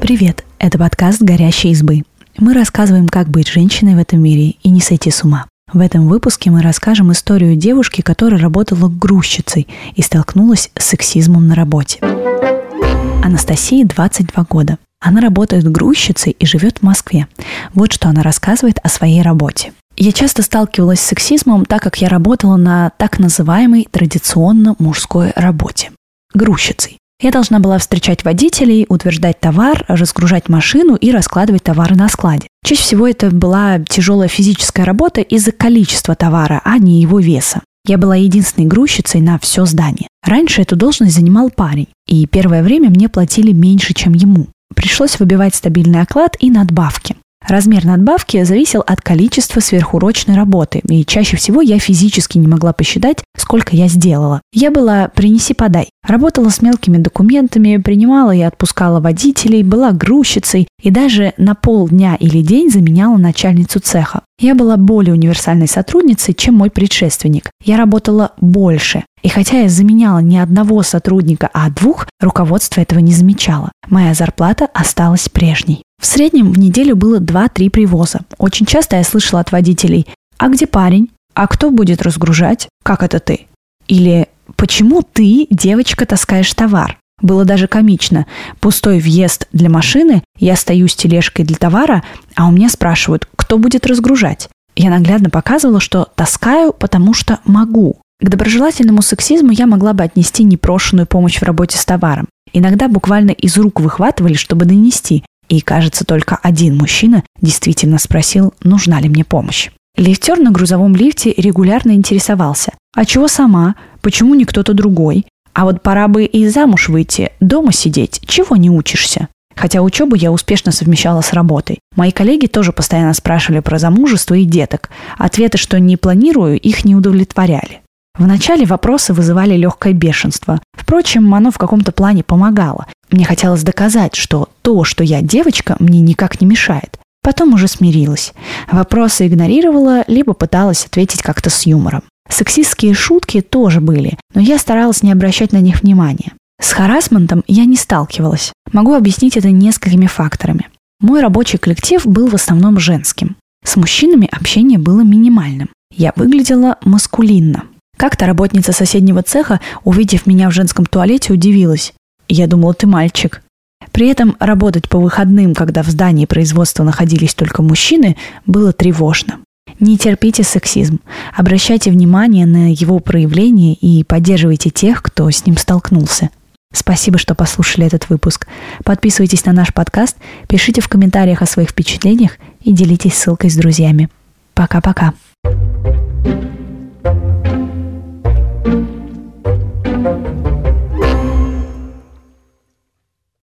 Привет, это подкаст «Горящие избы». Мы рассказываем, как быть женщиной в этом мире и не сойти с ума. В этом выпуске мы расскажем историю девушки, которая работала грузчицей и столкнулась с сексизмом на работе. Анастасии 22 года. Она работает грузчицей и живет в Москве. Вот что она рассказывает о своей работе. Я часто сталкивалась с сексизмом, так как я работала на так называемой традиционно мужской работе – грузчицей. Я должна была встречать водителей, утверждать товар, разгружать машину и раскладывать товары на складе. Чаще всего это была тяжелая физическая работа из-за количества товара, а не его веса. Я была единственной грузчицей на все здание. Раньше эту должность занимал парень, и первое время мне платили меньше, чем ему. Пришлось выбивать стабильный оклад и надбавки. Размер надбавки зависел от количества сверхурочной работы, и чаще всего я физически не могла посчитать, сколько я сделала. Я была «принеси-подай». Работала с мелкими документами, принимала и отпускала водителей, была грузчицей и даже на полдня или день заменяла начальницу цеха. Я была более универсальной сотрудницей, чем мой предшественник. Я работала больше. И хотя я заменяла не одного сотрудника, а двух, руководство этого не замечало. Моя зарплата осталась прежней. В среднем в неделю было 2-3 привоза. Очень часто я слышала от водителей «А где парень? А кто будет разгружать? Как это ты?» Или «Почему ты, девочка, таскаешь товар?» Было даже комично. Пустой въезд для машины, я стою с тележкой для товара, а у меня спрашивают, кто будет разгружать. Я наглядно показывала, что таскаю, потому что могу. К доброжелательному сексизму я могла бы отнести непрошенную помощь в работе с товаром. Иногда буквально из рук выхватывали, чтобы донести, и, кажется, только один мужчина действительно спросил, нужна ли мне помощь. Лифтер на грузовом лифте регулярно интересовался, а чего сама, почему не кто-то другой, а вот пора бы и замуж выйти, дома сидеть, чего не учишься. Хотя учебу я успешно совмещала с работой. Мои коллеги тоже постоянно спрашивали про замужество и деток. Ответы, что не планирую, их не удовлетворяли. Вначале вопросы вызывали легкое бешенство. Впрочем, оно в каком-то плане помогало. Мне хотелось доказать, что то, что я девочка, мне никак не мешает. Потом уже смирилась. Вопросы игнорировала, либо пыталась ответить как-то с юмором. Сексистские шутки тоже были, но я старалась не обращать на них внимания. С харасментом я не сталкивалась. Могу объяснить это несколькими факторами. Мой рабочий коллектив был в основном женским. С мужчинами общение было минимальным. Я выглядела маскулинно. Как-то работница соседнего цеха, увидев меня в женском туалете, удивилась. Я думала, ты мальчик. При этом работать по выходным, когда в здании производства находились только мужчины, было тревожно. Не терпите сексизм. Обращайте внимание на его проявление и поддерживайте тех, кто с ним столкнулся. Спасибо, что послушали этот выпуск. Подписывайтесь на наш подкаст, пишите в комментариях о своих впечатлениях и делитесь ссылкой с друзьями. Пока-пока.